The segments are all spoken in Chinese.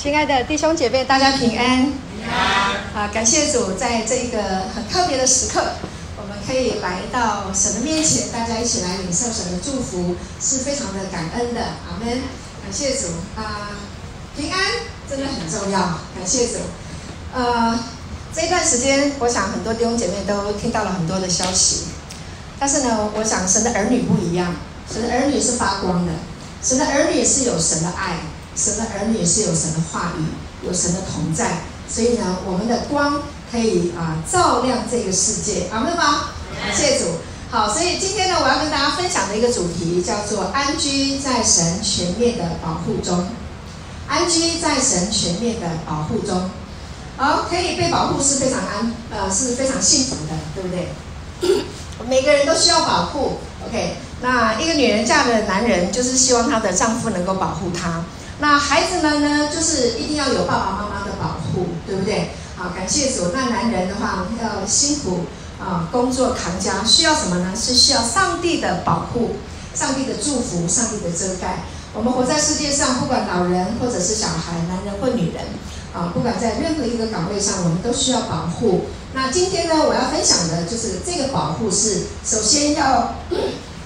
亲爱的弟兄姐妹，大家平安。啊，感谢主，在这一个很特别的时刻，我们可以来到神的面前，大家一起来领受神的祝福，是非常的感恩的。阿门。感谢主啊，平安真的很重要。感谢主。呃，这一段时间，我想很多弟兄姐妹都听到了很多的消息，但是呢，我想神的儿女不一样，神的儿女是发光的，神的儿女是有神的爱。神的儿女是有神的话语，有神的同在，所以呢，我们的光可以啊照亮这个世界，好，对吗？感谢主。好，所以今天呢，我要跟大家分享的一个主题叫做“安居在神全面的保护中”。安居在神全面的保护中，好，可以被保护是非常安，呃，是非常幸福的，对不对？每个人都需要保护，OK？那一个女人嫁的男人，就是希望她的丈夫能够保护她。那孩子们呢，就是一定要有爸爸妈妈的保护，对不对？好，感谢主。那男人的话要辛苦啊，工作扛家，需要什么呢？是需要上帝的保护、上帝的祝福、上帝的遮盖。我们活在世界上，不管老人或者是小孩，男人或女人，啊，不管在任何一个岗位上，我们都需要保护。那今天呢，我要分享的就是这个保护是，首先要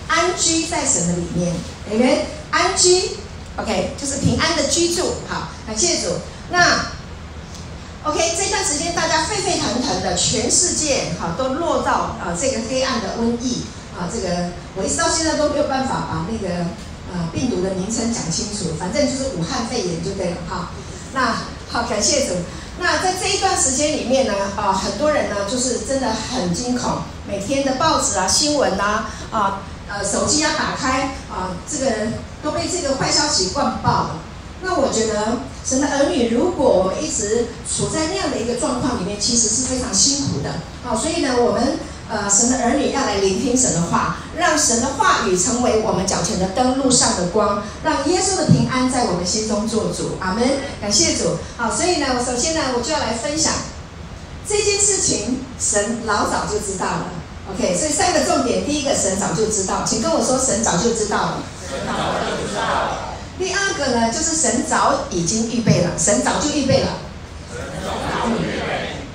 安居在神的里面，OK，安居。OK，就是平安的居住，好，感谢主。那 OK，这段时间大家沸沸腾腾的，全世界好都落到啊这个黑暗的瘟疫啊，这个我一直到现在都没有办法把那个呃病毒的名称讲清楚，反正就是武汉肺炎就对了哈。那好，感谢主。那在这一段时间里面呢，啊，很多人呢就是真的很惊恐，每天的报纸啊、新闻啊，啊。呃，手机要打开啊，这个都被这个坏消息灌爆了。那我觉得，神的儿女，如果我们一直处在那样的一个状况里面，其实是非常辛苦的。好，所以呢，我们呃，神的儿女要来聆听神的话，让神的话语成为我们脚前的灯，路上的光，让耶稣的平安在我们心中做主。阿门，感谢主。好，所以呢，我首先呢，我就要来分享这件事情，神老早就知道了。OK，所以三个重点，第一个神早就知道，请跟我说神早就知道了。神早就知道了。第二个呢，就是神早已经预备了，神早就预备了。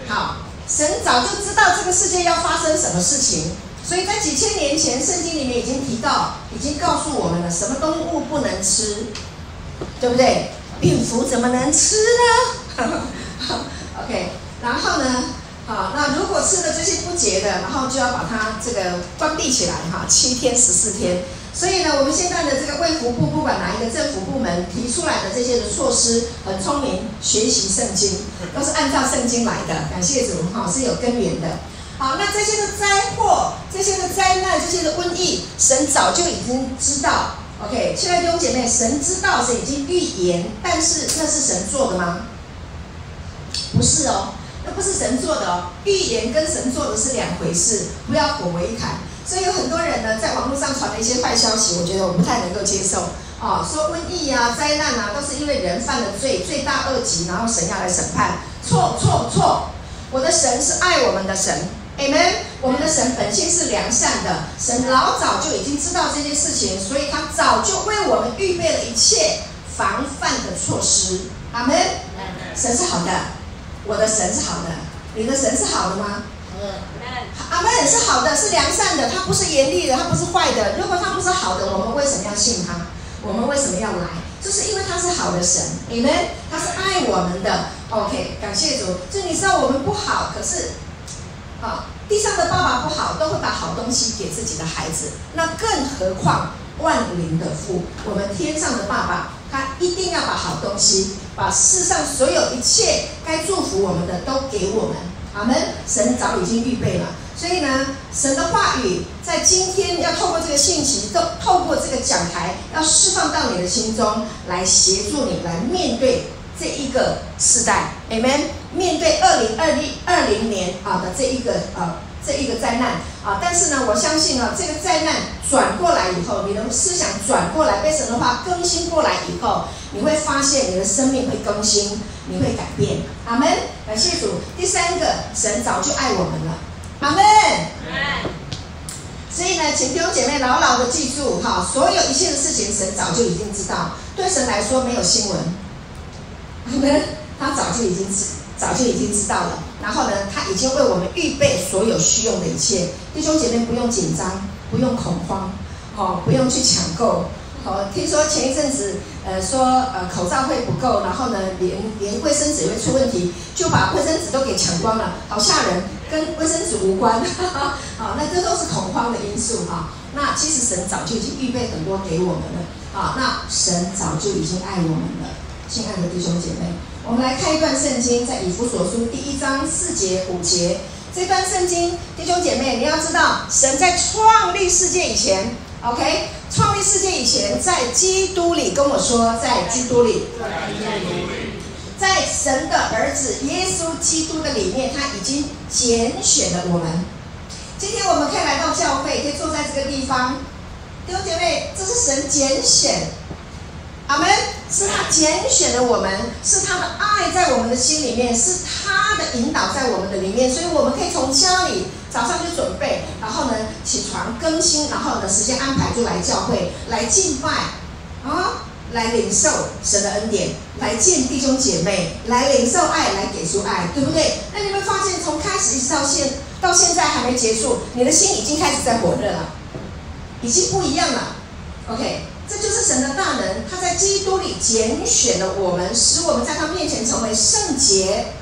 好，神早就知道这个世界要发生什么事情，所以在几千年前，圣经里面已经提到，已经告诉我们了，什么动物不能吃，对不对？病符怎么能吃呢？OK，然后呢？好，那如果吃了这些不洁的，然后就要把它这个关闭起来哈，七天十四天。所以呢，我们现在的这个卫福部，不管哪一个政府部门提出来的这些的措施，很聪明，学习圣经，都是按照圣经来的。感谢主哈，是有根源的。好，那这些的灾祸、这些的灾难、这些的瘟疫，神早就已经知道。OK，亲爱的弟兄姐妹，神知道，神已经预言，但是那是神做的吗？不是哦。那不是神做的哦，预言跟神做的是两回事，不要混为一谈。所以有很多人呢，在网络上传了一些坏消息，我觉得我不太能够接受。哦，说瘟疫啊、灾难啊，都是因为人犯了罪，罪大恶极，然后神要来审判。错错错！我的神是爱我们的神，Amen。我们的神本性是良善的，神老早就已经知道这件事情，所以他早就为我们预备了一切防范的措施。阿门。神是好的。我的神是好的，你的神是好的吗？嗯，阿门是好的，是良善的，他不是严厉的，他不是坏的。如果他不是好的，我们为什么要信他？我们为什么要来？就是因为他是好的神，你们他是爱我们的。OK，感谢主。就你知道我们不好，可是，好，地上的爸爸不好，都会把好东西给自己的孩子，那更何况万灵的父，我们天上的爸爸，他一定要把好东西。把世上所有一切该祝福我们的都给我们，阿门。神早已经预备了，所以呢，神的话语在今天要透过这个信息，透透过这个讲台，要释放到你的心中，来协助你来面对这一个时代，阿门。面对二零二零二零年啊的这一个呃。这一个灾难啊，但是呢，我相信啊，这个灾难转过来以后，你的思想转过来，被神的话更新过来以后，你会发现你的生命会更新，你会改变。阿门，感谢主。第三个，神早就爱我们了。阿门。所以呢，请弟兄姐妹牢牢的记住哈，所有一切的事情，神早就已经知道。对神来说，没有新闻。我们他早就已经知，早就已经知道了。然后呢，他已经为我们预备所有需用的一切。弟兄姐妹不用紧张，不用恐慌，哦，不用去抢购。哦，听说前一阵子，呃，说呃口罩会不够，然后呢，连连卫生纸会出问题，就把卫生纸都给抢光了，好吓人，跟卫生纸无关。好，那这都是恐慌的因素哈。那其实神早就已经预备很多给我们了。啊，那神早就已经爱我们了，亲爱的弟兄姐妹，我们来看一段圣经，在以弗所书第一章四节五节。这段圣经，弟兄姐妹，你要知道，神在创立世界以前，OK。创立世界以前，在基督里跟我说，在基督里，在神的儿子耶稣基督的里面，他已经拣选了我们。今天我们可以来到教会，可以坐在这个地方。弟兄姐妹，这是神拣选，阿门，是他拣选了我们，是他的爱在我们的心里面，是他的引导在我们的里面，所以我们可以从家里。早上就准备，然后呢，起床更新，然后呢，时间安排就来教会来敬拜啊，来领受神的恩典，来见弟兄姐妹，来领受爱，来给出爱，对不对？那你们发现从开始一直到现到现在还没结束，你的心已经开始在火热了，已经不一样了。OK，这就是神的大能，他在基督里拣选了我们，使我们在他面前成为圣洁。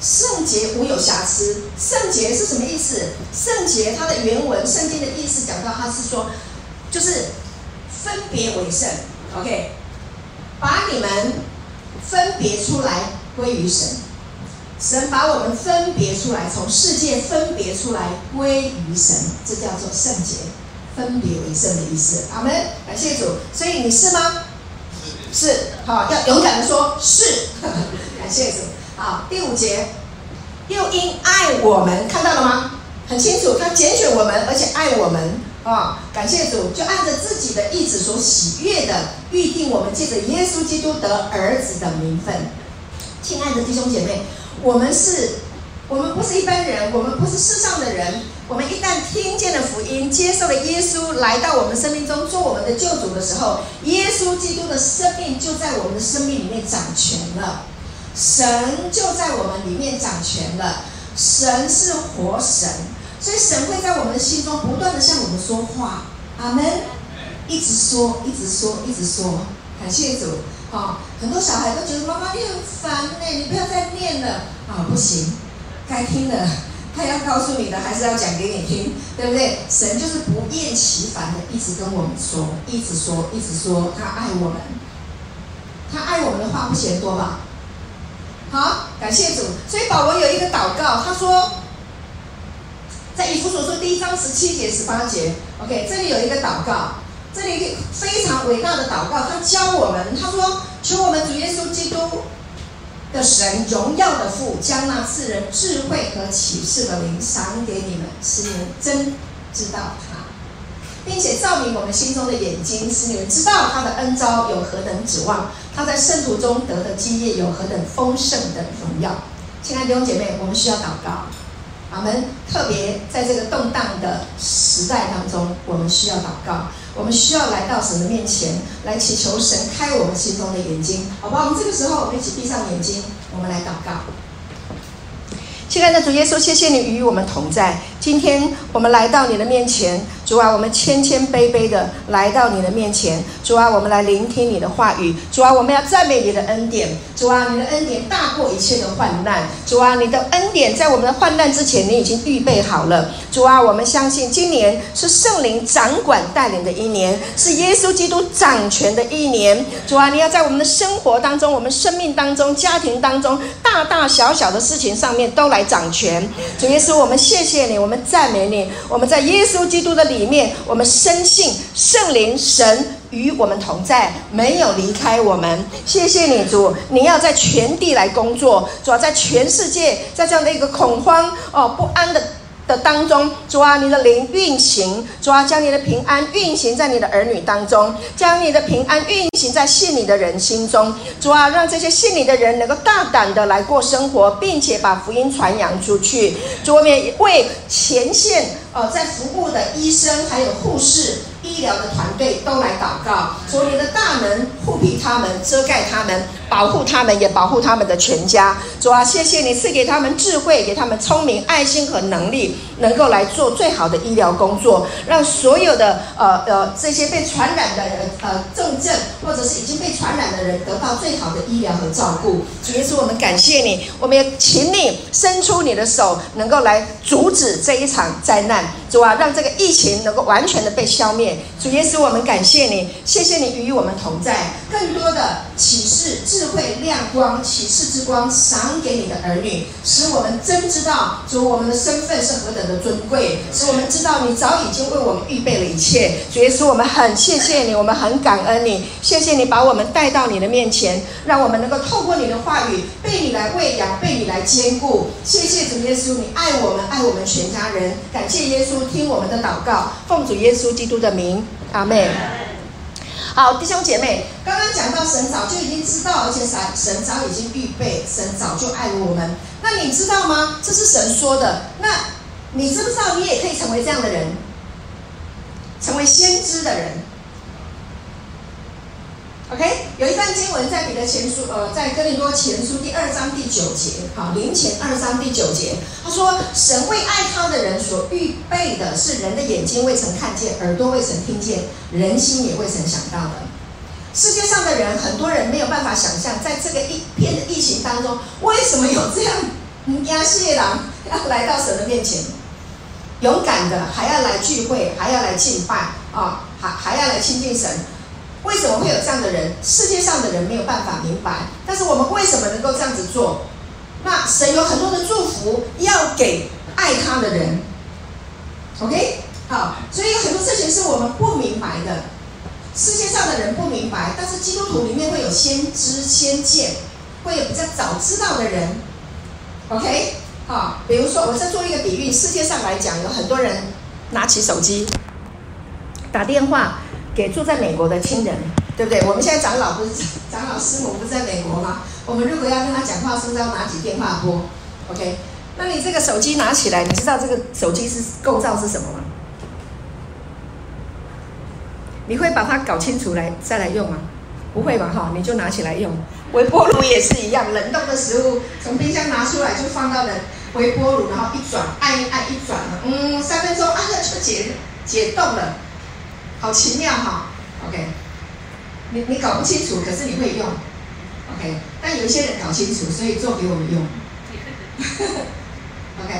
圣洁无有瑕疵，圣洁是什么意思？圣洁它的原文圣经的意思讲到，它是说，就是分别为圣，OK，把你们分别出来归于神，神把我们分别出来，从世界分别出来归于神，这叫做圣洁，分别为圣的意思。阿门，感谢主。所以你是吗？是，好，要勇敢的说，是，感谢主。啊，第五节，又因爱我们，看到了吗？很清楚，他拣选我们，而且爱我们啊、感谢主，就按着自己的意志所喜悦的预定我们，借着耶稣基督得儿子的名分。亲爱的弟兄姐妹，我们是，我们不是一般人，我们不是世上的人。我们一旦听见了福音，接受了耶稣来到我们生命中做我们的救主的时候，耶稣基督的生命就在我们的生命里面掌权了。神就在我们里面掌权了，神是活神，所以神会在我们的心中不断的向我们说话，阿门，一直说，一直说，一直说，感谢主，啊，很多小孩都觉得妈妈你很烦呢，你不要再念了，啊，不行，该听的，他要告诉你的还是要讲给你听，对不对？神就是不厌其烦的一直跟我们说，一直说，一直说，他爱我们，他爱我们的话不嫌多吧？好，感谢主。所以保罗有一个祷告，他说，在以弗所书第一章十七节、十八节，OK，这里有一个祷告，这里一个非常伟大的祷告，他教我们，他说，求我们主耶稣基督的神荣耀的父，将那赐人智慧和启示的灵赏给你们，使你们真知道，并且照明我们心中的眼睛，使你们知道他的恩召有何等指望。他在圣徒中得的基业有何等丰盛的荣耀，亲爱的弟兄姐妹，我们需要祷告，我们。特别在这个动荡的时代当中，我们需要祷告，我们需要来到神的面前，来祈求神开我们心中的眼睛，好吧？我们这个时候，我们一起闭上眼睛，我们来祷告。亲爱的主耶稣，谢谢你与我们同在。今天我们来到你的面前，主啊，我们谦谦卑卑的来到你的面前，主啊，我们来聆听你的话语，主啊，我们要赞美你的恩典，主啊，你的恩典大过一切的患难，主啊，你的恩典在我们的患难之前，你已经预备好了，主啊，我们相信今年是圣灵掌管带领的一年，是耶稣基督掌权的一年，主啊，你要在我们的生活当中、我们生命当中、家庭当中，大大小小的事情上面都来掌权，主耶稣，我们谢谢你，我们。赞美你！我们在耶稣基督的里里面，我们深信圣灵神与我们同在，没有离开我们。谢谢你，主！你要在全地来工作，主要在全世界，在这样的一个恐慌哦不安的。的当中，主啊，你的灵运行，主啊，将你的平安运行在你的儿女当中，将你的平安运行在信你的人心中，主啊，让这些信你的人能够大胆的来过生活，并且把福音传扬出去。主，我们为前线呃在服务的医生还有护士。医疗的团队都来祷告，主你的大能护庇他们，遮盖他们，保护他们，也保护他们的全家。主啊，谢谢你赐给他们智慧，给他们聪明、爱心和能力，能够来做最好的医疗工作，让所有的呃呃这些被传染的人呃重症或者是已经被传染的人得到最好的医疗和照顾。主耶稣，我们感谢你，我们也请你伸出你的手，能够来阻止这一场灾难。主啊，让这个疫情能够完全的被消灭。主耶稣，我们感谢你，谢谢你与我们同在。更多的启示、智慧、亮光、启示之光赏给你的儿女，使我们真知道主我们的身份是何等的尊贵，使我们知道你早已经为我们预备了一切。主耶稣，我们很谢谢你，我们很感恩你，谢谢你把我们带到你的面前，让我们能够透过你的话语被你来喂养，被你来坚固。谢谢主耶稣，你爱我们，爱我们全家人。感谢耶稣。听我们的祷告，奉主耶稣基督的名，阿门。好，弟兄姐妹，刚刚讲到神早就已经知道，而且神神早已经预备，神早就爱我们。那你知道吗？这是神说的。那你知不知道，你也可以成为这样的人，成为先知的人？OK，有一段经文在彼得前书，呃，在哥林多前书第二章第九节，好，林前二章第九节，他说：“神为爱他的人所预备的是人的眼睛未曾看见，耳朵未曾听见，人心也未曾想到的。”世界上的人，很多人没有办法想象，在这个一片的疫情当中，为什么有这样亚细郎要来到神的面前，勇敢的还要来聚会，还要来敬拜啊，还还要来亲近神。为什么会有这样的人？世界上的人没有办法明白，但是我们为什么能够这样子做？那神有很多的祝福要给爱他的人。OK，好，所以有很多事情是我们不明白的，世界上的人不明白，但是基督徒里面会有先知先见，会有比较早知道的人。OK，好，比如说我再做一个比喻，世界上来讲，有很多人拿起手机打电话。给住在美国的亲人，对不对？我们现在长老不是长老师母不是在美国吗？我们如果要跟他讲话，是不是要拿起电话拨？OK？那你这个手机拿起来，你知道这个手机是构造是什么吗？你会把它搞清楚来再来用吗？不会吧？哈，你就拿起来用。微波炉也是一样，冷冻的食物从冰箱拿出来就放到了微波炉，然后一转，按一按一转，嗯，三分钟啊，就解解冻了。好奇妙哈，OK，你你搞不清楚，可是你会用，OK，但有一些人搞清楚，所以做给我们用，OK，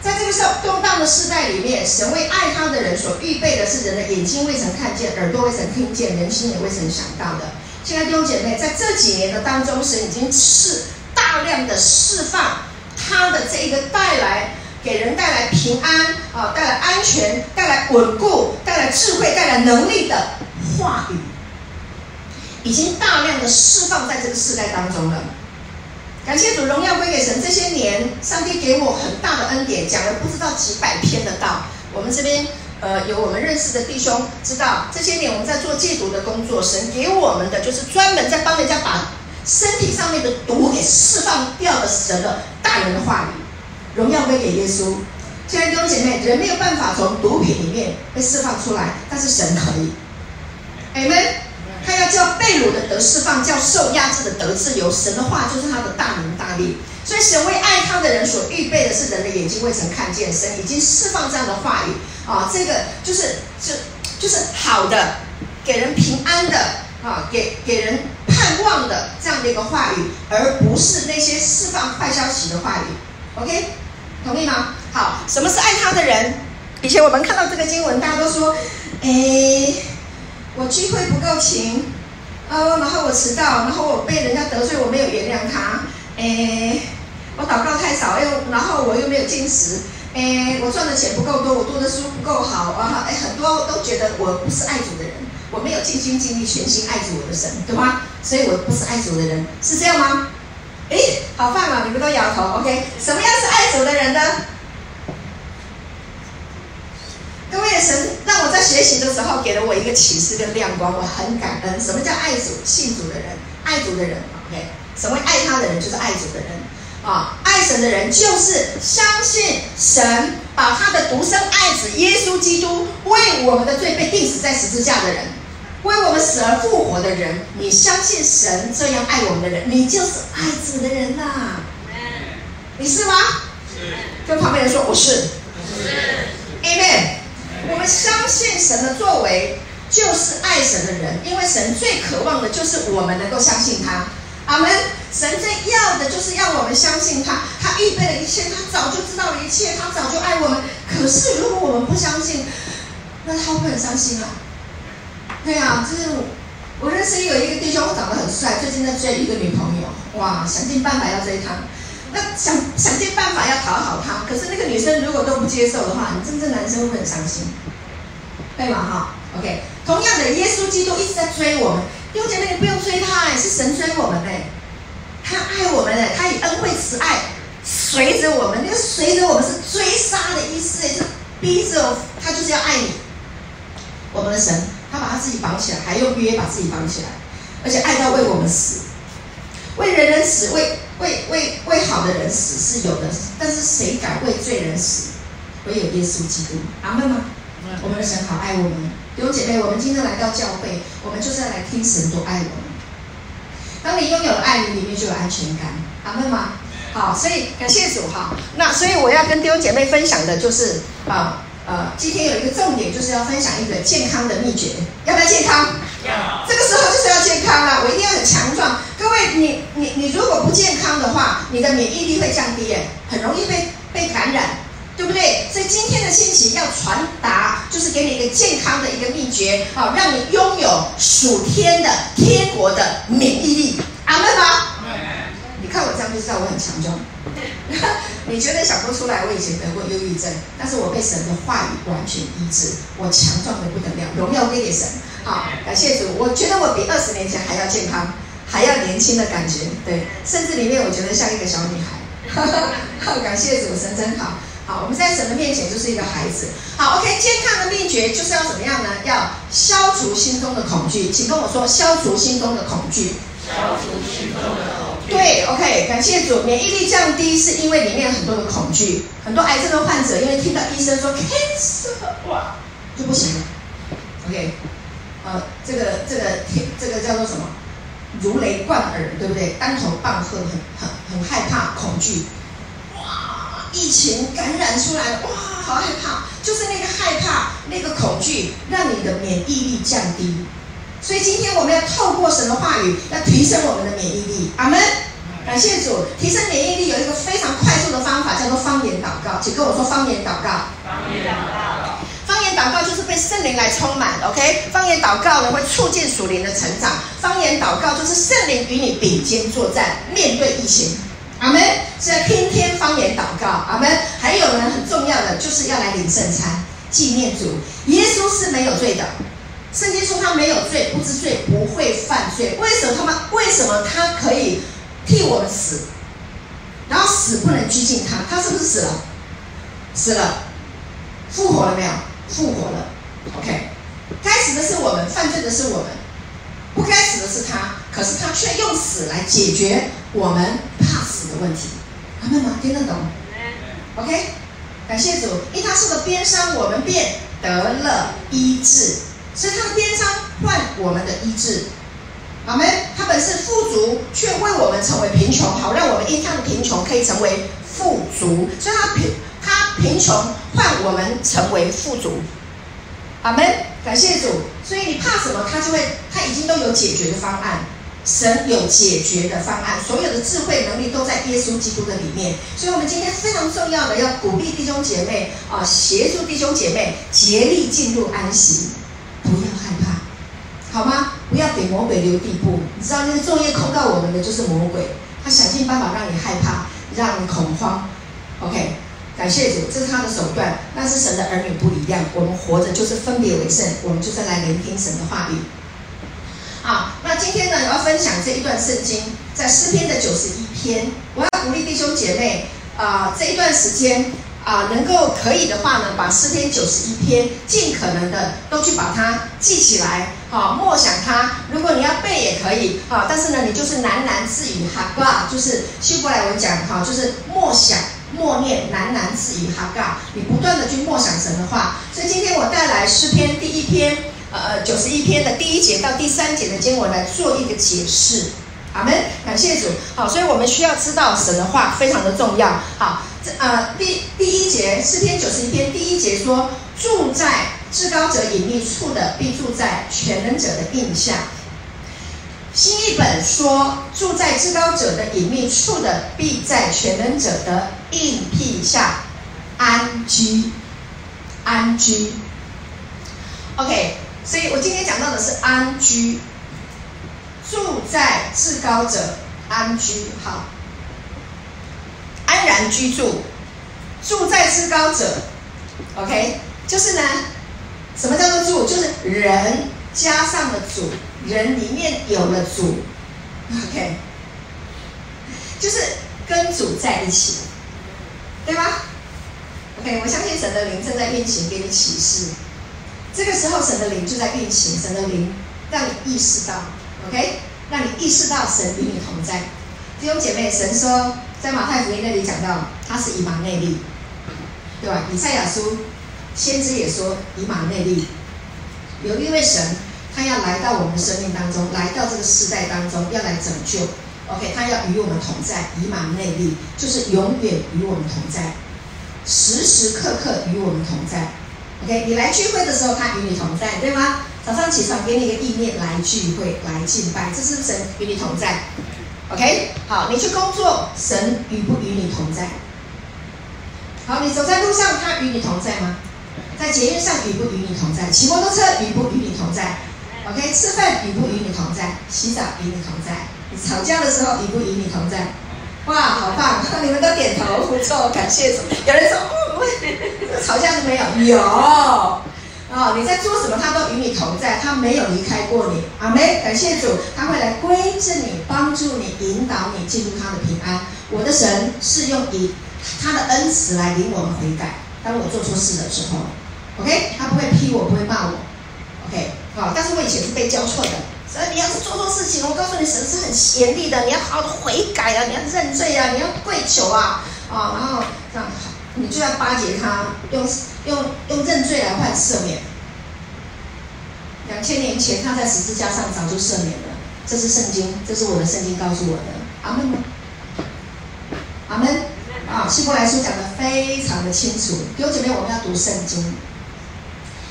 在这个时候动荡的世代里面，神为爱他的人所预备的是人的眼睛未曾看见，耳朵未曾听见，人心也未曾想到的。现在弟兄姐妹，在这几年的当中，神已经释大量的释放他的这一个带来。给人带来平安啊，带来安全，带来稳固，带来智慧，带来能力的话语，已经大量的释放在这个世代当中了。感谢主，荣耀归给神。这些年，上帝给我很大的恩典，讲了不知道几百篇的道。我们这边呃有我们认识的弟兄知道，这些年我们在做戒毒的工作，神给我们的就是专门在帮人家把身体上面的毒给释放掉的神的大人的话语。荣耀归给耶稣。现在弟兄姐妹，人没有办法从毒品里面被释放出来，但是神可以。阿门。他要叫被掳的得释放，叫受压制的得自由。神的话就是他的大能大力。所以神为爱他的人所预备的是人的眼睛未曾看见，神已经释放这样的话语啊，这个就是就就是好的，给人平安的啊，给给人盼望的这样的一个话语，而不是那些释放坏消息的话语。OK。同意吗？好，什么是爱他的人？以前我们看到这个经文，大家都说：“哎，我聚会不够勤，哦，然后我迟到，然后我被人家得罪，我没有原谅他。哎，我祷告太少，又然后我又没有禁食。哎，我赚的钱不够多，我读的书不够好啊！哎，很多都觉得我不是爱主的人，我没有尽心尽力全心爱主我的神，对吗？所以我不是爱主的人，是这样吗？”哎，好棒啊！你们都摇头，OK？什么样是爱主的人呢？各位神让我在学习的时候给了我一个启示跟亮光，我很感恩。什么叫爱主、信主的人？爱主的人，OK？什么爱他的人就是爱主的人啊！爱神的人就是相信神把他的独生爱子耶稣基督为我们的罪被钉死在十字架的人，为我们死而复活的人，你相信神这样爱我们的人，你就是爱子的人呐、啊。你是吗？是。跟旁边人说我是。是。Amen。我们相信神的作为就是爱神的人，因为神最渴望的就是我们能够相信他。阿门。神最要的就是要我们相信他，他预备了一切，他早就知道了一切，他早就爱我们。可是如果我们不相信，那他会很伤心啊？对啊，就是我认识有一个弟兄，长得很帅，最近在追一个女朋友，哇，想尽办法要追她。那想想尽办法要讨好她，可是那个女生如果都不接受的话，你真正男生会很伤心？对吗？哈，OK。同样的，耶稣基督一直在追我们。弟兄姐妹，你不用追他，是神追我们哎。他爱我们哎，他以恩惠慈爱随着我们。那个随着我们是追杀的意思，是逼着他就是要爱你。我们的神，他把他自己绑起来，还用约把自己绑起来，而且爱到为我们死，为人人死，为为为为好的人死是有的，但是谁敢为罪人死？唯有耶稣基督。阿门吗？我们的神好爱我们。弟兄姐妹，我们今天来到教会，我们就是要来听神多爱我们。当你拥有了爱，你里面就有安全感，阿门吗？好，所以感谢主哈。那所以我要跟弟兄姐妹分享的就是啊呃，今天有一个重点，就是要分享一个健康的秘诀。要不要健康？要。这个时候就是要健康了，我一定要很强壮。各位，你你你如果不健康的话，你的免疫力会降低，哎，很容易被被感染。对不对？所以今天的信息要传达，就是给你一个健康的一个秘诀，好，让你拥有属天的天国的免疫力。阿门吗？看我这样就知道我很强壮。你觉得想不出来，我以前得过忧郁症，但是我被神的话语完全医治，我强壮的不得了，荣耀归给神。好，感谢主，我觉得我比二十年前还要健康，还要年轻的感觉，对，甚至里面我觉得像一个小女孩。好，感谢主，神真好。好，我们在神的面前就是一个孩子。好，OK，健康的秘诀就是要怎么样呢？要消除心中的恐惧，请跟我说，消除心中的恐惧。消除心中的。对，OK，感谢主，免疫力降低是因为里面很多的恐惧，很多癌症的患者因为听到医生说 cancer，哇，就不行了。OK，呃，这个这个听这个叫做什么？如雷贯耳，对不对？当头棒喝，很很很害怕，恐惧。哇疫情感染出来，哇，好害怕！就是那个害怕，那个恐惧，让你的免疫力降低。所以今天我们要透过什么话语，要提升我们的免疫力。阿门！感谢主，提升免疫力有一个非常快速的方法，叫做方言祷告。请跟我说方言祷告。方言祷告。方言祷告就是被圣灵来充满。OK，方言祷告呢会促进属灵的成长。方言祷告就是圣灵与你并肩作战，面对疫情。阿门，是要天天方言祷告。阿门。还有呢，很重要的就是要来领圣餐，纪念主。耶稣是没有罪的，圣经说他没有罪，不知罪，不会犯罪。为什么他们？为什么他可以替我们死？然后死不能拘禁他，他是不是死了？死了，复活了没有？复活了。OK，该死的是我们，犯罪的是我们，不该死的是他，可是他却用死来解决我们怕死的问题，阿们吗？听得懂？OK，感谢主，因他受的鞭伤，我们便得了医治，所以他的鞭伤换我们的医治。阿们，他本是富足，却为我们成为贫穷，好让我们因他的贫穷可以成为富足。所以他贫他贫穷换我们成为富足。阿们，感谢主，所以你怕什么？他就会，他已经都有解决的方案。神有解决的方案，所有的智慧能力都在耶稣基督的里面。所以，我们今天非常重要的要鼓励弟兄姐妹啊，协助弟兄姐妹竭力进入安息，不要害怕，好吗？不要给魔鬼留地步。你知道，那个昼夜控告我们的就是魔鬼，他想尽办法让你害怕，让你恐慌。OK，感谢主，这是他的手段。但是神的儿女不一样，我们活着就是分别为圣，我们就是来聆听神的话语。好，那今天呢，我要分享这一段圣经，在诗篇的九十一篇。我要鼓励弟兄姐妹啊、这一段时间啊、能够可以的话呢，把诗篇九十一篇尽可能的都去把它记起来，好、默想它。如果你要背也可以，好、但是呢，你就是喃喃自语，哈，吧，就是希伯来文讲，哈，就是默想。默念喃喃自语哈嘎，你不断的去默想神的话。所以今天我带来诗篇第一篇，呃，九十一篇的第一节到第三节的经文来做一个解释。阿门，感谢主。好，所以我们需要知道神的话非常的重要。好，这呃第第一节诗篇九十一篇第一节说，住在至高者隐秘处的，必住在全能者的荫下。新译本说，住在至高者的隐秘处的，必在全能者的荫庇下安居。安居。OK，所以我今天讲到的是安居。住在至高者安居，好，安然居住。住在至高者，OK，就是呢，什么叫做住？就是人加上了主，人里面有了主，OK，就是跟主在一起，对吗？OK，我相信神的灵正在运行，给你启示。这个时候，神的灵就在运行，神的灵让你意识到。OK，让你意识到神与你同在。弟兄姐妹，神说在马太福音那里讲到，他是以马内利，对吧？以赛亚书先知也说以马内利，有一位神，他要来到我们的生命当中，来到这个世代当中，要来拯救。OK，他要与我们同在，以马内利就是永远与我们同在，时时刻刻与我们同在。OK，你来聚会的时候，他与你同在，对吗？早上起床给你一个意念来聚会来敬拜，这是神与你同在。OK，好，你去工作，神与不与你同在？好，你走在路上，他与你同在吗？在捷运上与不与你同在？骑摩托车与不与你同在？OK，吃饭与不与你同在？洗澡与你同在？你吵架的时候与不与你同在？哇，好棒！你们都点头，不错，感谢主。有人说，嗯，吵架是没有？有。哦，你在做什么，他都与你同在，他没有离开过你。阿门，感谢主，他会来归正你，帮助你，引导你进入他的平安。我的神是用以他的恩慈来领我们悔改。当我做错事的时候，OK，他不会批我，不会骂我，OK，好。但是我以前是被教错的，所以你要是做错事情，我告诉你，神是很严厉的，你要好好的悔改啊，你要认罪啊，你要跪求啊，啊，然后这样，你就要巴结他，用。用用认罪来换赦免。两千年前，他在十字架上早就赦免了。这是圣经，这是我的圣经告诉我的。阿门？阿门。啊，希伯来书讲得非常的清楚。弟兄姐妹，我们要读圣经。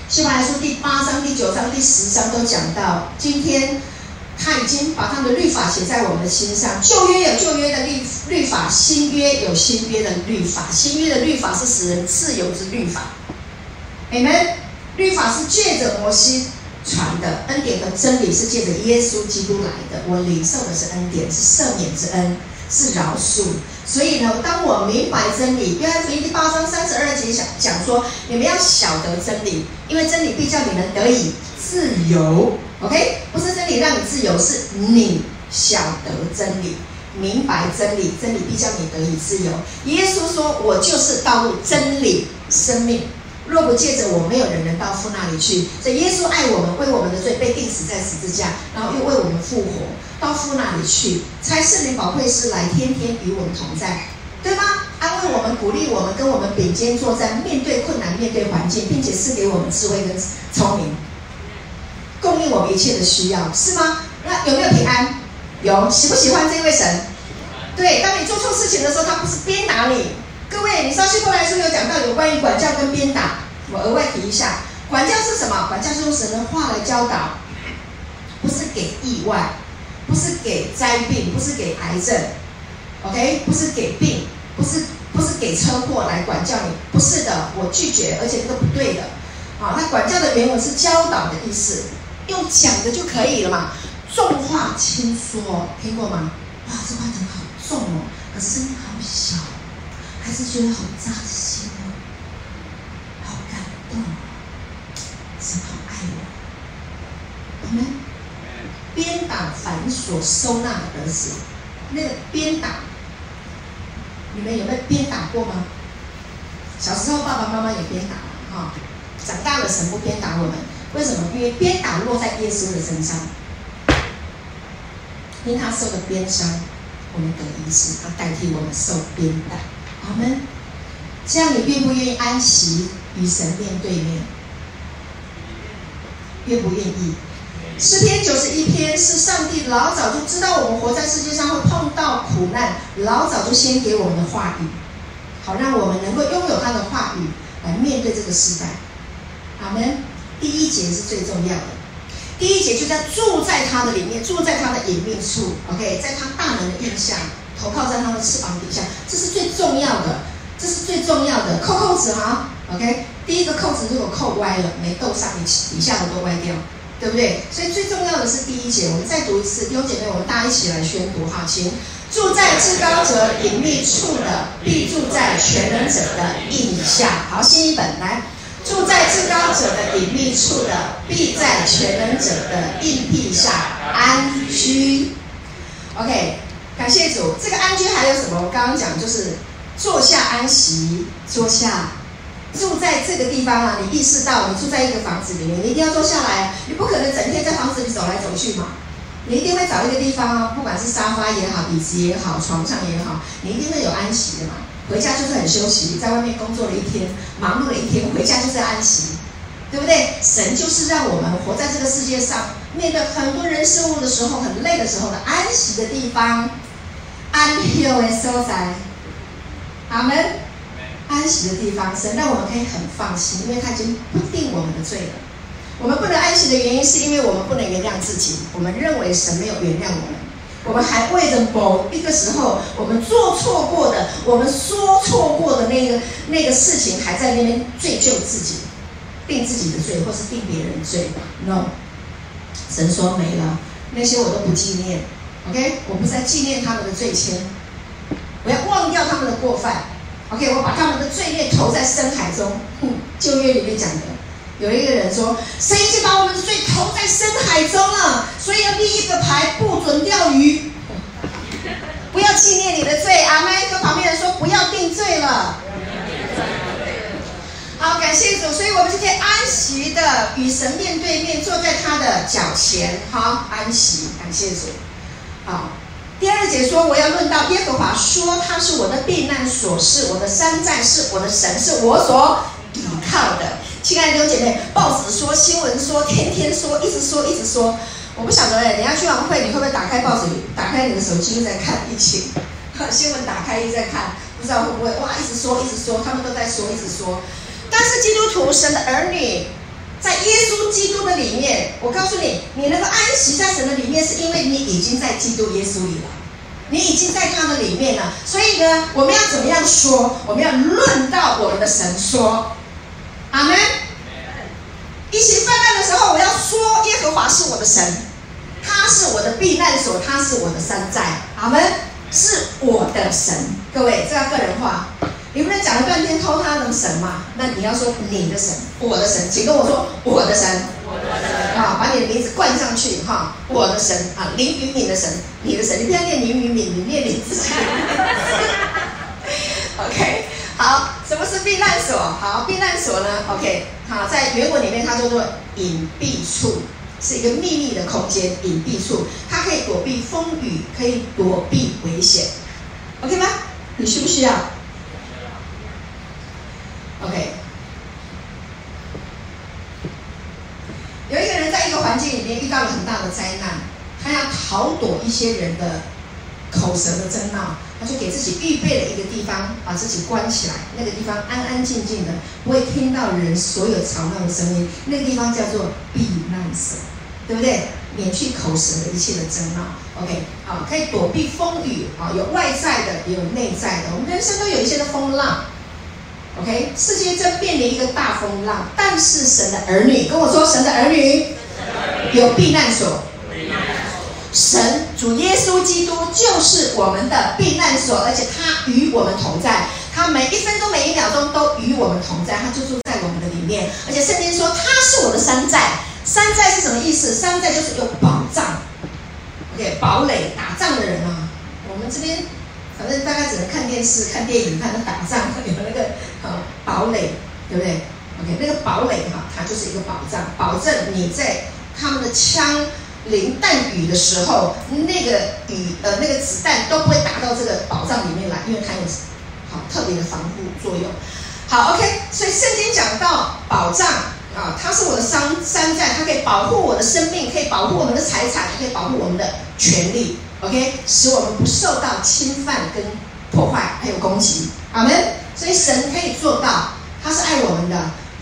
希伯来书第八章、第九章、第十章都讲到，今天。他已经把他的律法写在我们的心上。旧约有旧约的律律法，新约有新约的律法。新约的律法是使人自由之律法。Amen。律法是借着摩西传的，恩典和真理是借着耶稣基督来的。我领受的是恩典，是赦免之恩，是饶恕。所以呢，当我明白真理，约翰福音第八章三十二节讲讲说，你们要晓得真理，因为真理必叫你们得以自由。OK，不是真理让你自由，是你晓得真理，明白真理，真理必将你得以自由。耶稣说：“我就是道路、真理、生命，若不借着我，没有人能到父那里去。”所以耶稣爱我们，为我们的罪被钉死在十字架，然后又为我们复活，到父那里去，差圣灵宝贵师来，天天与我们同在，对吗？安慰我们，鼓励我们，跟我们并肩作战，面对困难，面对环境，并且赐给我们智慧跟聪明。供应我们一切的需要，是吗？那有没有平安？有。喜不喜欢这位神？对。当你做错事情的时候，他不是鞭打你。各位，你知道希伯来书有讲到有关于管教跟鞭打，我额外提一下。管教是什么？管教是用神的话来教导，不是给意外，不是给灾病，不是给癌症，OK？不是给病，不是不是给车祸来管教你，不是的，我拒绝，而且这个不对的。啊，那管教的原文是教导的意思。用讲的就可以了嘛，重话轻说，听过吗？哇，这话真的好重哦，可是声音好小，还是觉得好扎心哦，好感动哦，神好爱我。我们鞭打反锁收纳的儿子，那个鞭打，你们有没有鞭打过吗？小时候爸爸妈妈也鞭打了哈，长大了神不鞭打我们。为什么？因为鞭打落在耶稣的身上，因他受的鞭伤，我们得医治，他代替我们受鞭打。阿门。这样你愿不愿意安息与神面对面？愿不愿意？诗篇九十一篇是上帝老早就知道我们活在世界上会碰到苦难，老早就先给我们的话语，好让我们能够拥有他的话语来面对这个时代。阿门。第一节是最重要的，第一节就叫住在他的里面，住在他的隐秘处。OK，在他大能的印下，投靠在他的翅膀底下，这是最重要的，这是最重要的。扣扣子哈，OK，第一个扣子如果扣歪了，没斗上，你底下的都歪掉。对不对？所以最重要的是第一节，我们再读一次，弟兄姐妹，我们大家一起来宣读哈，请住在至高者隐秘处的，必住在全能者的荫下。好，新一本来，住在至高者的隐秘处的，必在全能者的硬币下安居。OK，感谢主。这个安居还有什么？我刚刚讲就是坐下安息，坐下。住在这个地方啊，你意识到你住在一个房子里面，你一定要坐下来，你不可能整天在房子里走来走去嘛。你一定会找一个地方啊，不管是沙发也好，椅子也好，床上也好，你一定会有安息的嘛。回家就是很休息，在外面工作了一天，忙碌了一天，回家就是安息，对不对？神就是让我们活在这个世界上，面对很多人事物的时候，很累的时候的安息的地方，安息的所在。阿门。安息的地方，神让我们可以很放心，因为他已经不定我们的罪了。我们不能安息的原因，是因为我们不能原谅自己。我们认为神没有原谅我们，我们还为着某一个时候我们做错过的、我们说错过的那个那个事情，还在那边罪疚自己，定自己的罪，或是定别人罪。No，神说没了，那些我都不纪念。OK，我不再纪念他们的罪愆，我要忘掉他们的过犯。OK，我把他们的罪孽投在深海中。嗯，旧约里面讲的，有一个人说，神已经把我们的罪投在深海中了，所以要立一个牌，不准钓鱼，不要纪念你的罪。阿们，跟旁边人说，不要定罪了。好，感谢主，所以我们今天安息的与神面对面，坐在他的脚前，好，安息，感谢主，好。第二节说，我要论到耶和华说，他是我的避难所，是我的山寨，是我的神，是我所倚靠的。亲爱的弟兄姐妹，报纸说，新闻说，天天说，一直说，一直说。我不晓得哎，等下去完会，你会不会打开报纸，打开你的手机又在看疫情？新闻打开一直在看，不知道会不会哇，一直说，一直说，他们都在说，一直说。但是基督徒，神的儿女。在耶稣基督的里面，我告诉你，你能够安息在神的里面，是因为你已经在基督耶稣里了，你已经在他的里面了。所以呢，我们要怎么样说？我们要论到我们的神说，阿门。一起泛滥的时候，我要说耶和华是我的神，他是我的避难所，他是我的山寨，阿门，是我的神。各位，这要个人化。你不能讲了半天偷他的神嘛？那你要说你的神，我的神，请跟我说我的神，我的神，啊，把你的名字冠上去哈，我的神啊，林云敏的神，你的神，你不要念林云敏，你念你自己。OK，好，什么是避难所？好，避难所呢？OK，好，在原文里面它叫做隐蔽处，是一个秘密的空间，隐蔽处，它可以躲避风雨，可以躲避危险，OK 吗？你需不需要？OK，有一个人在一个环境里面遇到了很大的灾难，他要逃躲一些人的口舌的争闹，就给自己预备了一个地方，把自己关起来，那个地方安安静静的，不会听到人所有吵闹的声音，那个地方叫做避难所，对不对？免去口舌的一切的争闹。OK，好，可以躲避风雨，啊，有外在的，也有内在的，我们人生都有一些的风浪。OK，世界正面临一个大风浪，但是神的儿女跟我说，神的儿女有避难所，神主耶稣基督就是我们的避难所，而且他与我们同在，他每一分钟每一秒钟都与我们同在，他就住在我们的里面，而且圣经说他是我的山寨，山寨是什么意思？山寨就是有保障，OK，堡垒打仗的人啊，我们这边。反正大概只能看电视、看电影，看他打仗，有那个呃堡垒，对不对？OK，那个堡垒哈，它就是一个保障，保证你在他们的枪淋弹雨的时候，那个雨呃那个子弹都不会打到这个宝藏里面来，因为它有好特别的防护作用。好，OK，所以圣经讲到保障啊，它是我的山山寨，它可以保护我的生命，可以保护我们的财产，可以保护我们的权利，OK，使我们不受到侵犯跟破坏还有攻击。阿门。所以神可以做到，他是爱我们的。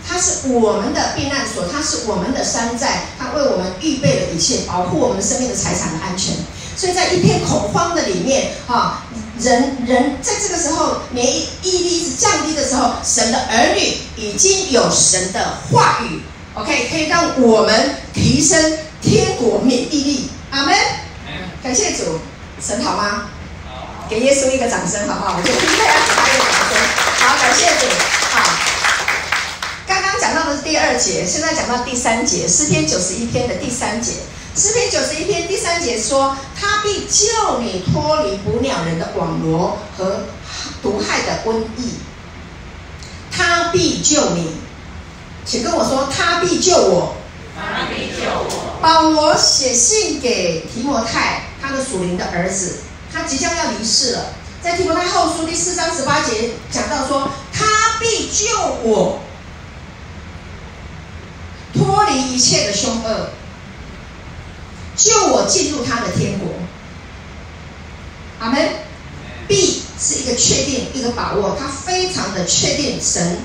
它是我们的避难所，它是我们的山寨，它为我们预备了一切，保护我们生命的财产的安全。所以在一片恐慌的里面，哈，人人在这个时候免疫力是降低的时候，神的儿女已经有神的话语，OK，可以让我们提升天国免疫力。阿门。感谢主，神好吗？好，给耶稣一个掌声，好不好？我就听大家给他一个掌声。好，感谢主，好。节，现在讲到第三节，诗篇九十一篇的第三节。诗篇九十一篇第三节说：“他必救你脱离捕鸟人的网罗和毒害的瘟疫。”他必救你，请跟我说：“他必救我。”他必救我。保罗写信给提摩太，他的属灵的儿子，他即将要离世了。在提摩太后书第四章十八节讲到说：“他必救我。”脱离一切的凶恶，救我进入他的天国。阿门。必是一个确定，一个把握，他非常的确定，神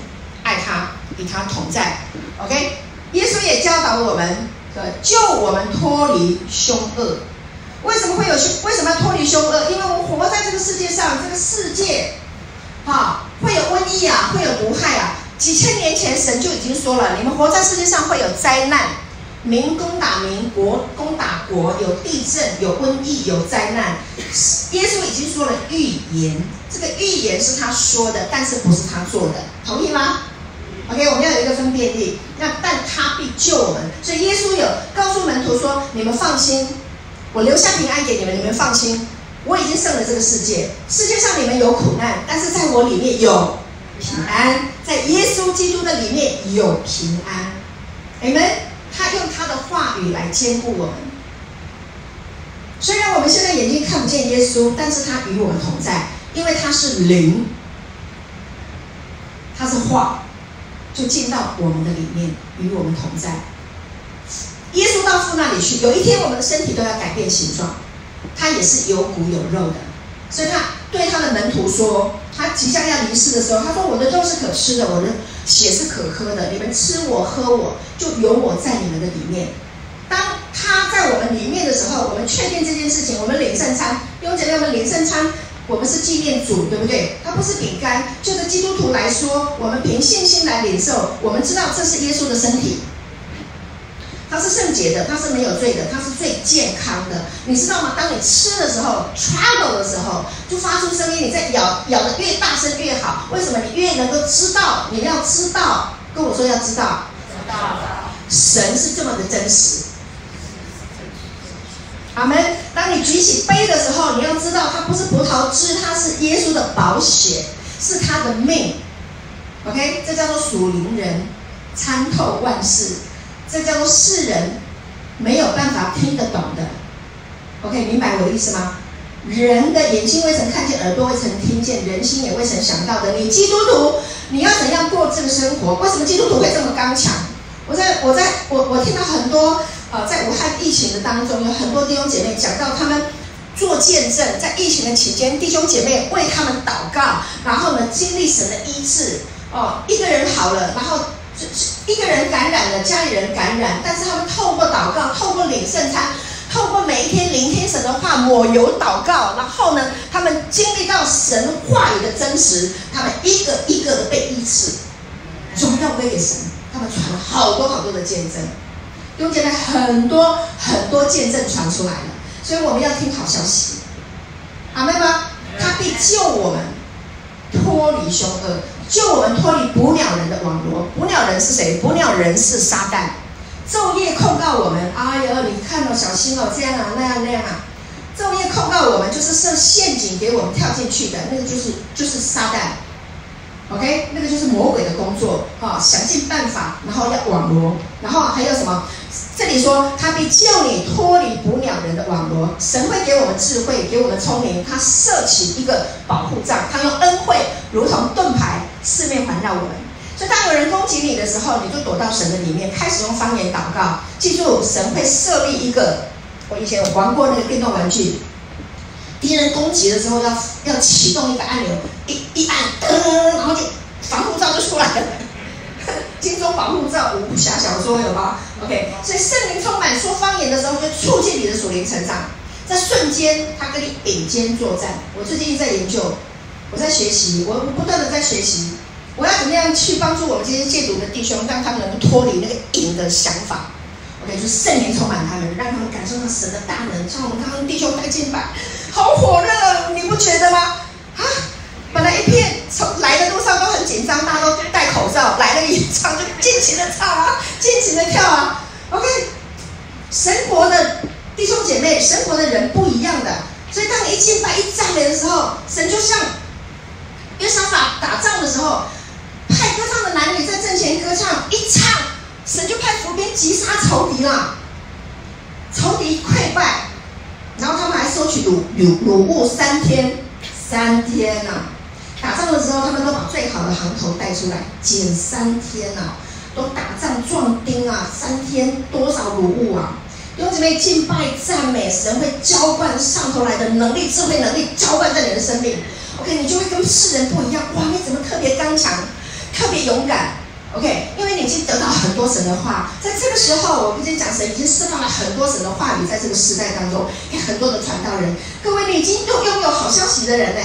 爱他，与他同在。OK，耶稣也教导我们，救我们脱离凶恶。为什么会有凶？为什么要脱离凶恶？因为我们活在这个世界上，这个世界，哈，会有瘟疫啊，会有毒害啊。几千年前，神就已经说了：你们活在世界上会有灾难，民攻打民，国攻打国，有地震，有瘟疫，有灾难。耶稣已经说了预言，这个预言是他说的，但是不是他做的，同意吗？OK，我们要有一个分辨力。那但他必救我们，所以耶稣有告诉门徒说：你们放心，我留下平安给你们，你们放心，我已经胜了这个世界。世界上你们有苦难，但是在我里面有。平安，在耶稣基督的里面有平安，你们，他用他的话语来坚固我们。虽然我们现在眼睛看不见耶稣，但是他与我们同在，因为他是灵，他是话，就进到我们的里面，与我们同在。耶稣到父那里去，有一天我们的身体都要改变形状，他也是有骨有肉的，所以他对他的门徒说。他即将要离世的时候，他说：“我的肉是可吃的，我的血是可喝的。你们吃我喝我，就有我在你们的里面。当他在我们里面的时候，我们确定这件事情。我们领圣餐，弟兄姐妹，我们领圣餐，我们是纪念主，对不对？它不是饼干。就是基督徒来说，我们凭信心来领受，我们知道这是耶稣的身体。”它是圣洁的，它是没有罪的，它是最健康的，你知道吗？当你吃的时候，travel 的时候，就发出声音，你在咬，咬得越大声越好。为什么？你越能够知道，你要知道，跟我说要知道，知道。神是这么的真实。阿门。当你举起杯的时候，你要知道，它不是葡萄汁，它是耶稣的宝血，是他的命。OK，这叫做属灵人参透万事。这叫做世人没有办法听得懂的，OK，明白我的意思吗？人的眼睛未曾看见，耳朵未曾听见，人心也未曾想到的。你基督徒，你要怎样过这个生活？为什么基督徒会这么刚强？我在我在我我听到很多呃，在武汉疫情的当中，有很多弟兄姐妹讲到他们做见证，在疫情的期间，弟兄姐妹为他们祷告，然后呢，经历神的医治哦，一个人好了，然后就。一个人感染了，家里人感染，但是他们透过祷告，透过领圣餐，透过每一天聆听神的话，抹油祷告，然后呢，他们经历到神话语的真实，他们一个一个的被医治，荣耀归给神，他们传了好多好多的见证，中间呢很多很多见证传出来了，所以我们要听好消息，阿们吗？他必救我们脱离凶恶。救我们脱离捕鸟人的网罗。捕鸟人是谁？捕鸟人是撒旦，昼夜控告我们。哎呦，你看到小心哦，这样啊，那样那样啊，昼夜控告我们，就是设陷阱给我们跳进去的，那个就是就是撒旦。OK，那个就是魔鬼的工作，哈、想尽办法，然后要网罗，然后还有什么？这里说他必救你脱离捕鸟人的网罗，神会给我们智慧，给我们聪明，他设起一个保护罩，他用恩惠。如同盾牌，四面环绕我们。所以当有人攻击你的时候，你就躲到神的里面，开始用方言祷告。记住，神会设立一个，我以前玩过那个电动玩具，敌人攻击的时候要要启动一个按钮，一一按，噔，然后就防护罩就出来了。金钟保护罩武侠小说有吗？OK，所以圣灵充满说方言的时候，就促进你的属灵成长。在瞬间，他跟你并肩作战。我最近一直在研究，我在学习，我不断的在学习，我要怎么样去帮助我们这些戒毒的弟兄，让他们能够脱离那个瘾的想法。OK，就圣灵充满他们，让他们感受到神的大能。像我们刚刚弟兄带敬拜，好火热，你不觉得吗？啊，本来一片从来的路上都很紧张，大家都来了一场就尽情的唱啊，尽情的跳啊。OK，神国的。弟兄姐妹，神国的人不一样的，所以当你一敬拜、一赞美的时候，神就像约沙法打仗的时候，派歌唱的男女在阵前歌唱，一唱，神就派伏兵击杀仇敌了，仇敌溃败，然后他们还收取掳掳掳物三天，三天呐、啊，打仗的时候他们都把最好的行头带出来，减三天呐、啊，都打仗壮丁啊，三天多少掳物啊！弟兄姊妹，敬拜赞美神会浇灌上头来的能力、智慧能力，浇灌在你的生命。OK，你就会跟世人不一样。哇，你怎么特别刚强、特别勇敢？OK，因为你已经得到很多神的话，在这个时候，我跟你讲，神已经释放了很多神的话语，在这个时代当中，给很多的传道人。各位，你已经拥拥有好消息的人呢，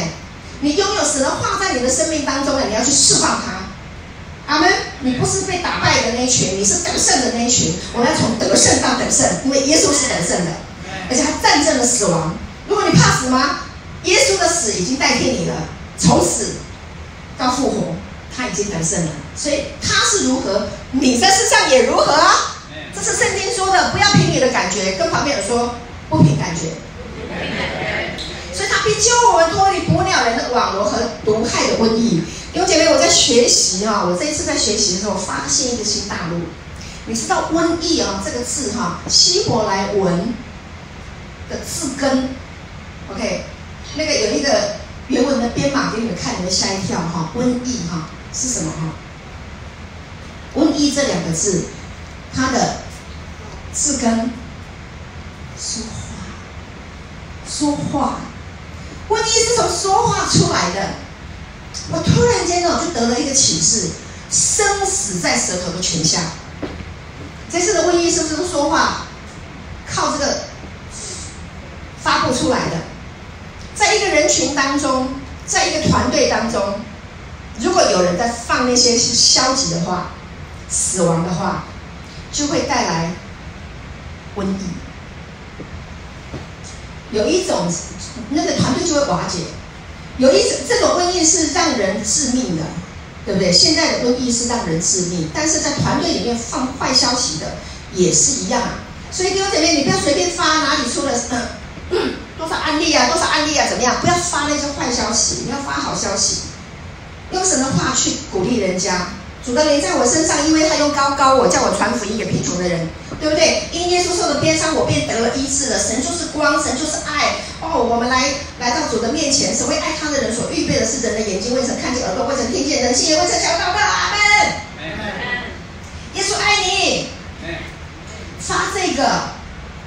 你拥有神的话在你的生命当中了，你要去释放它。阿门！你不是被打败的那一群，你是得胜的那一群。我们要从得胜到得胜，因为耶稣是得胜的，而且他战胜了死亡。如果你怕死吗？耶稣的死已经代替你了，从死到复活，他已经得胜了。所以他是如何，你在世上也如何啊！这是圣经说的，不要凭你的感觉，跟旁边人说不凭感觉。所以他必救我们脱离捕鸟人的网罗和毒害的瘟疫。弟兄姐妹，我在学习哈，我这一次在学习的时候，发现一个新大陆。你知道“瘟疫”啊这个字哈，希伯来文的字根，OK，那个有一个原文的编码给你们看，你们吓一跳哈。瘟疫哈是什么哈？瘟疫这两个字，它的字根说话，说话。瘟疫是从说话出来的。我突然间呢，就得了一个启示：生死在舌头的权下。这次的瘟疫是不是说话靠这个发布出来的？在一个人群当中，在一个团队当中，如果有人在放那些消极的话、死亡的话，就会带来瘟疫。有一种，那个团队就会瓦解。有一种这种瘟疫是让人致命的，对不对？现在的瘟疫是让人致命，但是在团队里面放坏消息的也是一样。所以弟兄姐妹，你不要随便发哪里出了嗯 多少案例啊，多少案例啊，怎么样？不要发那些坏消息，你要发好消息，用神的话去鼓励人家。主的灵在我身上，因为他用高高我，叫我传福音给贫穷的人，对不对？因耶稣受的鞭伤，我便得了医治了。神就是光，神就是爱。哦，我们来来到主的面前，是为爱他的人所预备的，是人的眼睛未曾看见，耳朵未曾听见，人心也未曾想到的。阿门。耶稣爱你。发这个，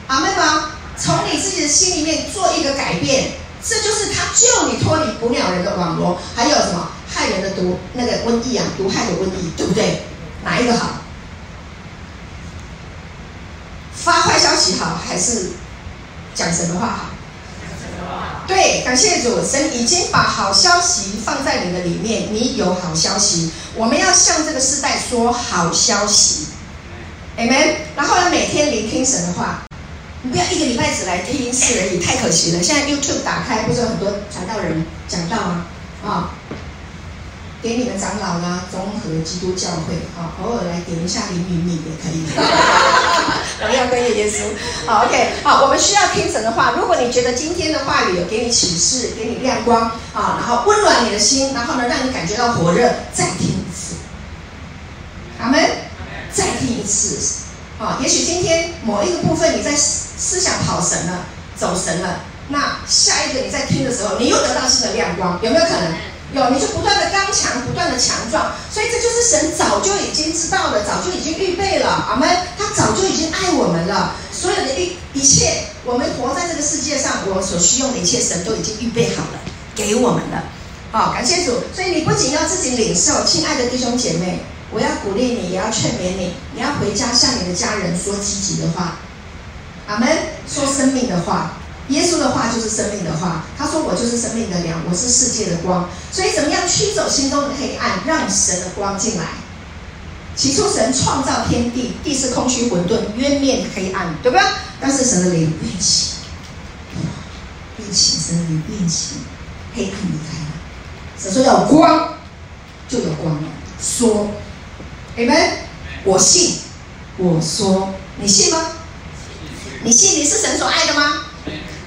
阿门吗？从你自己的心里面做一个改变，这就是他救你脱离捕鸟人的网罗，还有什么？害人的毒，那个瘟疫啊，毒害的瘟疫，对不对？哪一个好？发坏消息好，还是讲神的话好？对，感谢主，神已经把好消息放在你的里面，你有好消息。我们要向这个世代说好消息，Amen。然后呢，每天聆听神的话，你不要一个礼拜只来听一次而已，太可惜了。现在 YouTube 打开，不是有很多传道人讲道吗？啊、哦。给你们长老啦，综合基督教会，啊，偶尔来点一下灵敏敏也可以。荣耀归耶稣，好，OK，好，我们需要听神的话。如果你觉得今天的话语有给你启示，给你亮光，啊，然后温暖你的心，然后呢，让你感觉到火热，再听一次。阿门。再听一次，啊，也许今天某一个部分你在思想跑神了，走神了，那下一个你在听的时候，你又得到新的亮光，有没有可能？有，你就不断的刚强，不断的强壮。所以这就是神早就已经知道了，早就已经预备了。阿门。他早就已经爱我们了，所有的一一切，我们活在这个世界上，我所需用的一切，神都已经预备好了，给我们了。好，感谢主。所以你不仅要自己领受，亲爱的弟兄姐妹，我要鼓励你，也要劝勉你，你要回家向你的家人说积极的话。阿门。说生命的话。耶稣的话就是生命的话，他说：“我就是生命的粮，我是世界的光。”所以，怎么样驱走心中的黑暗，让神的光进来？起初，神创造天地，地是空虚混沌，渊面黑暗，对不对？但是神的灵运起，运起，神的灵运起，黑暗离开了。神说要有光，就有光了。说，Amen。我信，我说，你信吗？你信你是神所爱的吗？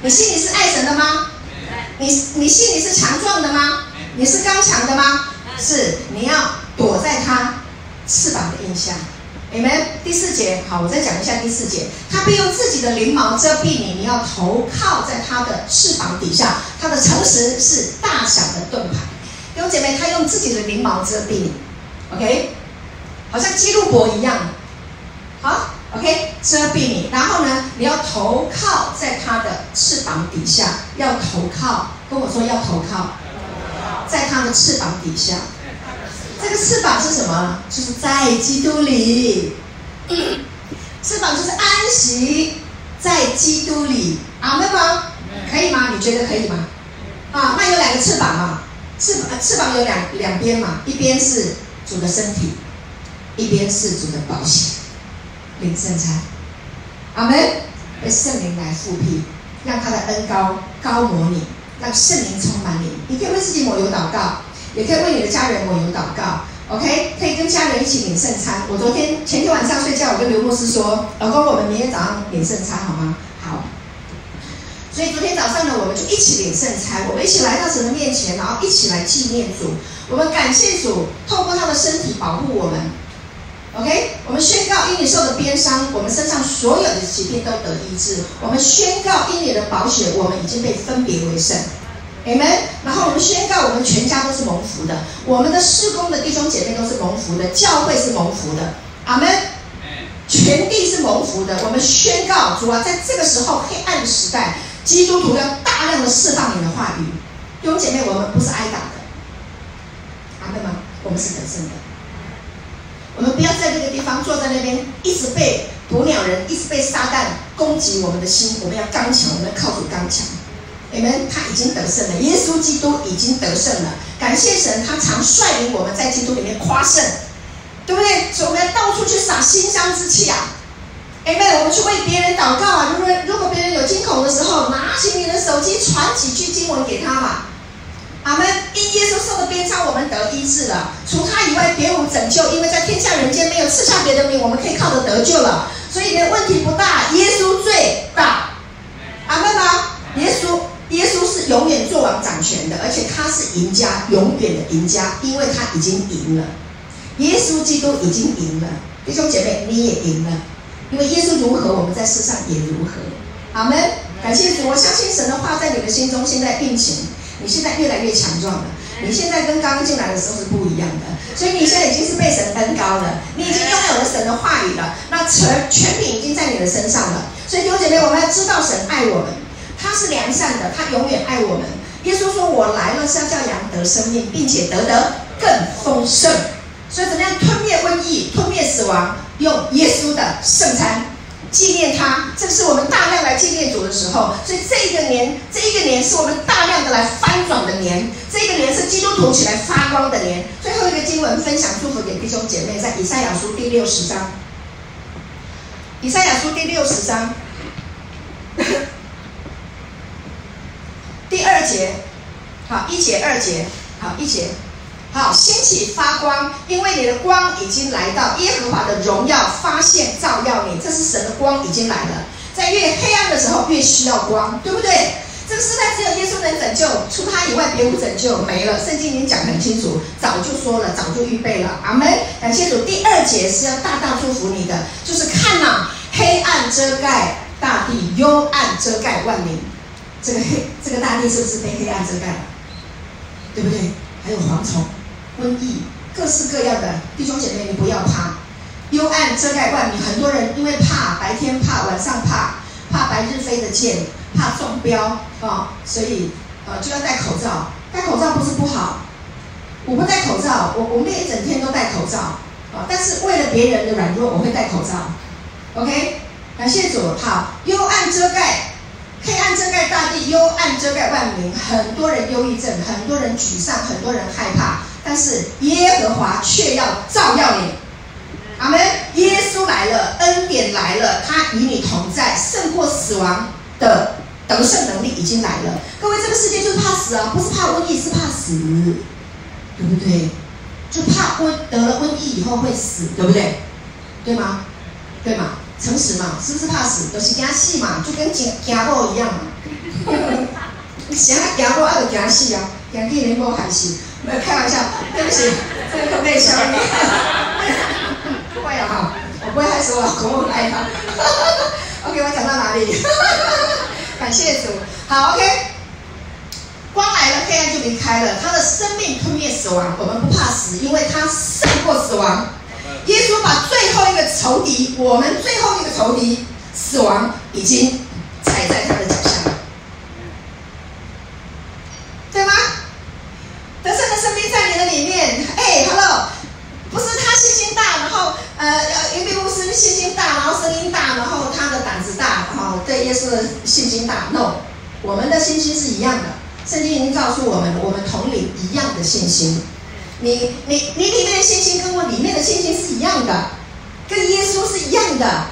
你心里是爱神的吗？你你心里是强壮的吗？你是刚强的吗？是，你要躲在他翅膀的印下。Amen。第四节，好，我再讲一下第四节。他必用自己的翎毛遮蔽你，你要投靠在他的翅膀底下。他的诚实是大小的盾牌。弟兄姐妹，他用自己的翎毛遮蔽你。OK，好像基路伯一样。好。OK，遮蔽你，然后呢，你要投靠在他的翅膀底下，要投靠，跟我说要投靠，在他的翅膀底下。这个翅膀是什么？就是在基督里。翅膀就是安息在基督里。阿门吗？可以吗？你觉得可以吗？啊，那有两个翅膀啊，翅膀翅膀有两两边嘛，一边是主的身体，一边是主的宝血。领圣餐，阿门。被圣灵来复辟，让他的恩高高摩你，让圣灵充满你。你可以为自己抹油祷告，也可以为你的家人抹油祷告。OK，可以跟家人一起领圣餐。我昨天前天晚上睡觉，我跟刘牧师说：“老公，我们明天早上领圣餐好吗？”好。所以昨天早上呢，我们就一起领圣餐，我们一起来到神的面前，然后一起来纪念主。我们感谢主，透过他的身体保护我们。OK，我们宣告因你受的鞭伤，我们身上所有的疾病都得医治。我们宣告因你的宝血，我们已经被分别为圣。Amen。然后我们宣告，我们全家都是蒙福的，我们的施工的弟兄姐妹都是蒙福的，教会是蒙福的。阿门。全地是蒙福的。我们宣告，主啊，在这个时候黑暗的时代，基督徒要大量的释放你的话语。弟兄姐妹，我们不是挨打的。阿门吗？我们是得胜的。我们不要在这个地方坐在那边，一直被捕鸟人，一直被撒旦攻击我们的心。我们要刚强，我们要靠主刚强。你们，他已经得胜了，耶稣基督已经得胜了。感谢神，他常率领我们在基督里面夸胜，对不对？所以我们要到处去撒馨香之气啊！哎妹，我们去为别人祷告啊！如果如果别人有惊恐的时候，拿起你的手机传几句经文给他嘛。阿门！因耶稣受的鞭伤，我们得医治了。除他以外，别无拯救。因为在天下人间没有赐下别的名，我们可以靠着得救了。所以你的问题不大，耶稣最大。阿门吗？耶稣，耶稣是永远做王掌权的，而且他是赢家，永远的赢家，因为他已经赢了。耶稣基督已经赢了，弟兄姐妹，你也赢了。因为耶稣如何，我们在世上也如何。阿门！感谢主，我相信神的话在你的心中现在运行。你现在越来越强壮了，你现在跟刚刚进来的时候是不一样的，所以你现在已经是被神恩高了，你已经拥有了神的话语了，那权权柄已经在你的身上了。所以弟兄姐妹，我们要知道神爱我们，他是良善的，他永远爱我们。耶稣说：“我来了是要叫羊得生命，并且得得更丰盛。”所以怎么样吞灭瘟疫、吞灭死亡，用耶稣的圣餐。纪念他，这是我们大量来纪念主的时候，所以这个年，这一个年是我们大量的来翻转的年，这个年是基督徒起来发光的年。最后一个经文分享祝福给弟兄姐妹，在以赛亚书第六十章，以赛亚书第六十章 第二节，好，一节二节，好，一节。好，兴起发光，因为你的光已经来到，耶和华的荣耀发现照耀你，这是神的光已经来了。在越黑暗的时候，越需要光，对不对？这个时代只有耶稣能拯救，除他以外别无拯救，没了。圣经已经讲很清楚，早就说了，早就预备了。阿门。感谢主。第二节是要大大祝福你的，就是看呐、黑暗遮盖大地，幽暗遮盖万民。这个黑，这个大地是不是被黑暗遮盖了？对不对？还有蝗虫、瘟疫，各式各样的弟兄姐妹，你不要怕。幽暗遮盖万民，很多人因为怕白天怕，晚上怕，怕白日飞的箭，怕中标啊、所以呃就要戴口罩。戴口罩不是不好，我不戴口罩，我我们一整天都戴口罩啊、但是为了别人的软弱，我会戴口罩。OK，感谢主。好，幽暗遮盖，黑暗遮盖大地，幽暗遮盖万民。很多人忧郁症，很多人沮丧，很多人害怕，但是耶和华却要照耀你。阿门！耶稣来了，恩典来了，他与你同在，胜过死亡的得胜能力已经来了。各位，这个世界就是怕死啊，不是怕瘟疫，是怕死，对不对？就怕瘟得了瘟疫以后会死，对不对？对吗？对吗？诚实嘛，是不是怕死？都、就是惊死嘛，就跟惊惊某一样嘛。你想要惊某，还是惊死啊？惊去连某害死？没有开玩笑，对不起，这个可不可以消音？会啊哈，我不会害死我老公，我爱他。OK，我讲到哪里？感谢主。好，OK。光来了，黑暗就离开了。他的生命吞灭死亡，我们不怕死，因为他胜过死亡。耶稣把最后一个仇敌，我们最后一个仇敌死亡，已经踩在他的脚下。呃，因为牧师信心大，然后声音大，然后他的胆子大，然后对耶稣的信心大。No，我们的信心是一样的。圣经已经告诉我们，我们同领一样的信心。你、你、你里面的信心跟我里面的信心是一样的，跟耶稣是一样的。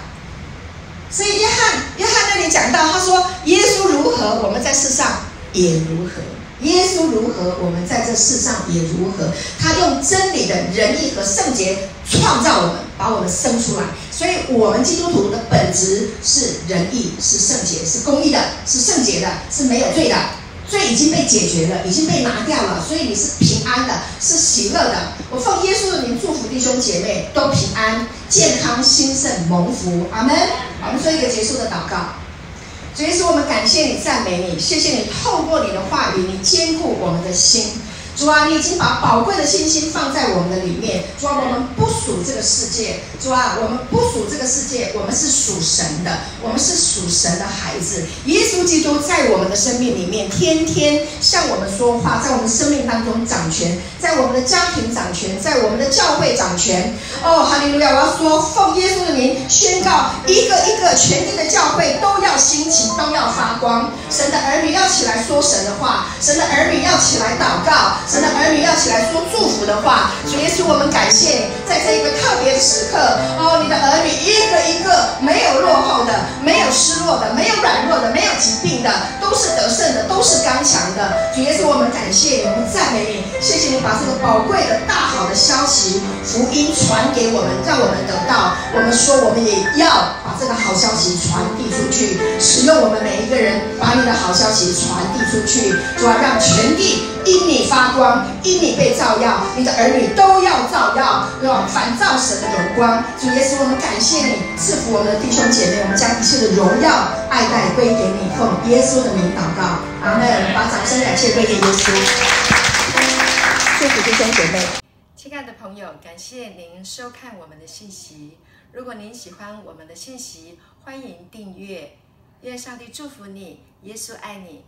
所以约翰，约翰那里讲到，他说耶稣如何，我们在世上也如何。耶稣如何，我们在这世上也如何。他用真理的仁义和圣洁创造我们，把我们生出来。所以，我们基督徒的本质是仁义，是圣洁，是公义的，是圣洁的，是没有罪的。所以已经被解决了，已经被拿掉了，所以你是平安的，是喜乐的。我奉耶稣的名祝福弟兄姐妹都平安、健康、兴盛、蒙福。阿门。我们做一个结束的祷告。主耶稣，我们感谢你，赞美你，谢谢你透过你的话语，你坚固我们的心。主啊，你已经把宝贵的信心放在我们的里面。主啊，我们不属这个世界。主啊，我们不属这个世界，我们是属神的，我们是属神的孩子。耶稣基督在我们的生命里面，天天向我们说话，在我们生命当中掌权，在我们的家庭掌权，在我们的教会掌权。哦，哈利路亚！我要说，奉耶稣的名宣告，一个一个全地的教会都要兴起，都要发光。神的儿女要起来说神的话，神的儿女要起来祷告。神的儿女要起来说祝福的话，主耶稣，我们感谢你，在这一个特别的时刻，哦，你的儿女一个一个没有落后的，没有失落的，没有软弱的，没有疾病的，都是得胜的，都是刚强的。主耶稣，我们感谢你，我们赞美你，谢谢你把这个宝贵的大好的消息福音传给我们，让我们得到。我们说，我们也要把这个好消息传递出去，使用我们每一个人，把你的好消息传递出去，主啊，让全地因你发光，因你被照耀，你的儿女都要照耀，对吧？反照神的荣光。主耶稣，我们感谢你赐福我们的弟兄姐妹，我们将一切的荣耀、爱戴归给你，奉耶稣的名祷告，阿门。把掌声感谢归给耶稣。祝福弟兄姐妹，亲爱的朋友，感谢您收看我们的信息。如果您喜欢我们的信息，欢迎订阅。愿上帝祝福你，耶稣爱你。